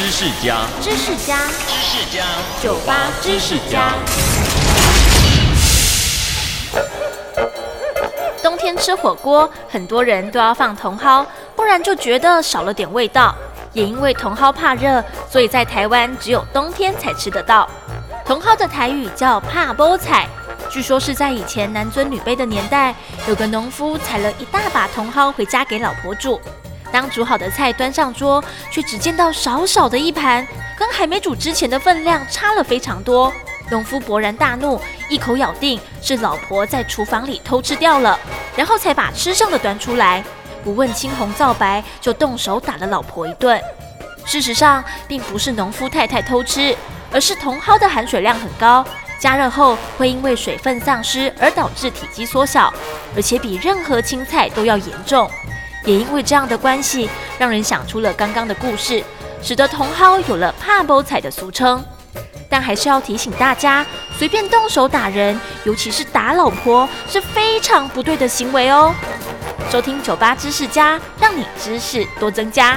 知识家，知识家，知识家，酒吧知识家。冬天吃火锅，很多人都要放茼蒿，不然就觉得少了点味道。也因为茼蒿怕热，所以在台湾只有冬天才吃得到。茼蒿的台语叫怕波菜，据说是在以前男尊女卑的年代，有个农夫采了一大把茼蒿回家给老婆煮。当煮好的菜端上桌，却只见到少少的一盘，跟还没煮之前的分量差了非常多。农夫勃然大怒，一口咬定是老婆在厨房里偷吃掉了，然后才把吃剩的端出来，不问青红皂白就动手打了老婆一顿。事实上，并不是农夫太太偷吃，而是茼蒿的含水量很高，加热后会因为水分丧失而导致体积缩小，而且比任何青菜都要严重。也因为这样的关系，让人想出了刚刚的故事，使得茼蒿有了“怕波彩”的俗称。但还是要提醒大家，随便动手打人，尤其是打老婆，是非常不对的行为哦。收听酒吧知识家，让你知识多增加。